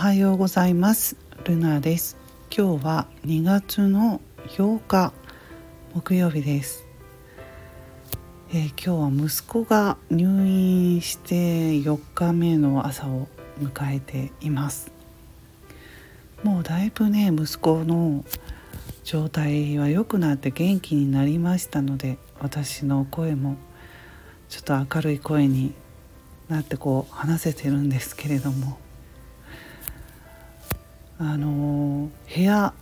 はようございます。ルナです。今日は2月の8日木曜日です、えー、今日は息子が入院して4日目の朝を迎えています。もうだいぶね息子の状態は良くなって元気になりましたので私の声もちょっと明るい声になってこう話せてるんですけれども。あの部屋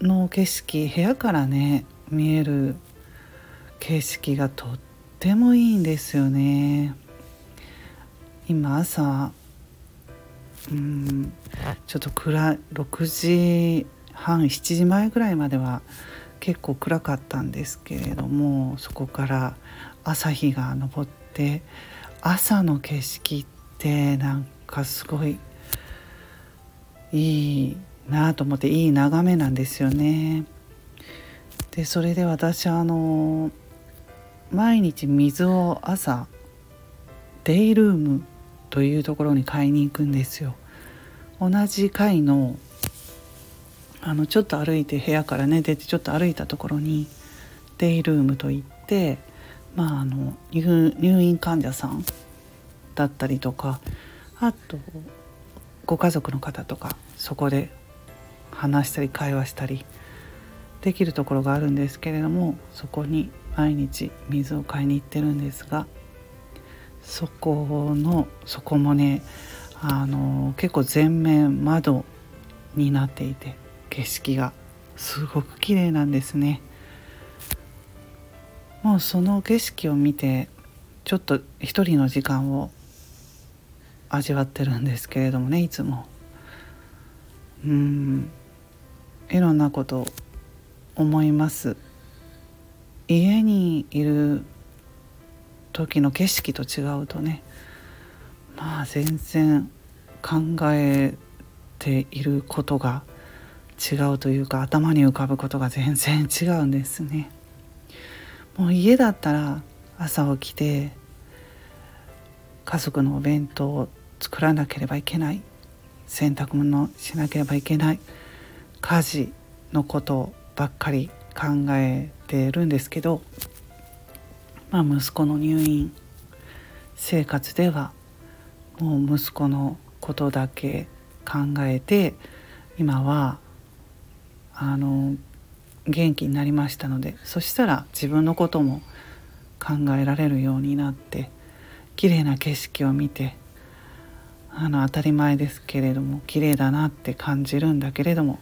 の景色部屋からね見える景色がとってもいいんですよね。今朝うんちょっと暗い6時半7時前ぐらいまでは結構暗かったんですけれどもそこから朝日が昇って朝の景色ってなんかすごいいいなと思っていい眺めなんですよね。でそれで私あの毎日水を朝デイルームというところに買いに行くんですよ。同じ階のあのちょっと歩いて部屋からね出てちょっと歩いたところにデイルームといってまああの入院患者さんだったりとかあとご家族の方とかそこで話したり会話したりできるところがあるんですけれどもそこに毎日水を買いに行ってるんですがそこのそこもねあの結構全面窓になっていて景色がすごく綺麗なんですね。もうその景色を見てちょっと一人の時間を味わってるんですけれどもねいつも。うん。いろんなこと思います。家にいる時の景色と違うとねまあ全然考えていることが違うというか頭に浮かぶことが全然違うんですね。もう家だったら朝起きて家族のお弁当を作らなければいけない。洗濯物しなければいけない。家事のことばっかり考えてるんですけど、まあ、息子の入院生活ではもう息子のことだけ考えて今はあの元気になりましたのでそしたら自分のことも考えられるようになって綺麗な景色を見てあの当たり前ですけれども綺麗だなって感じるんだけれども、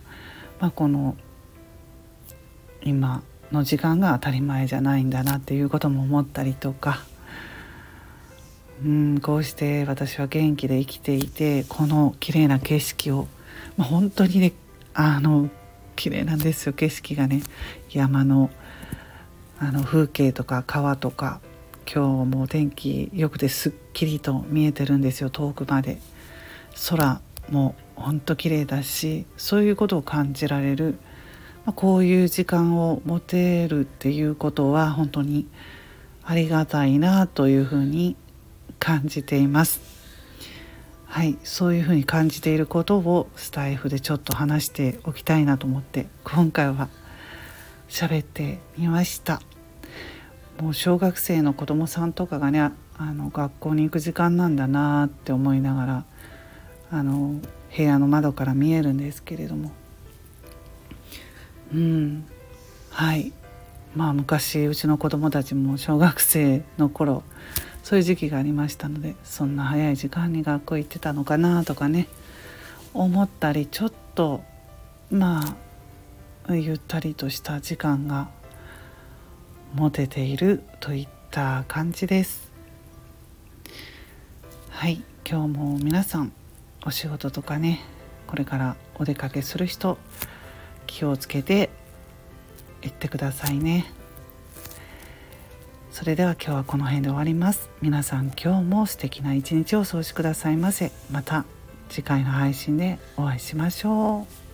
まあ、この今の時間が当たり前じゃないんだなっていうことも思ったりとかうんこうして私は元気で生きていてこの綺麗な景色を、まあ、本当にねあの綺麗なんですよ景色がね。山のあの風景とか川とか今日も天気良くてすっきりと見えてるんですよ。遠くまで。空もほんと綺麗だしそういうことを感じられる、まあ、こういう時間を持てるっていうことは本当にありがたいなというふうに感じています。はいそういうふうに感じていることをスタイフでちょっと話しておきたいなと思って今回は喋ってみました。もう小学生の子供さんとかがねあの学校に行く時間なんだなって思いながらあの部屋の窓から見えるんですけれども。うん。はい。まあ昔うちの子供たちも小学生の頃そういう時期がありましたのでそんな早い時間に学校行ってたのかなとかね思ったりちょっとまあゆったりとした時間が持てているといった感じです。はい今日も皆さんお仕事とかねこれからお出かけする人気をつけて行ってくださいね。それでは今日はこの辺で終わります。皆さん今日も素敵な一日をお過ごしくださいませ。また次回の配信でお会いしましょう。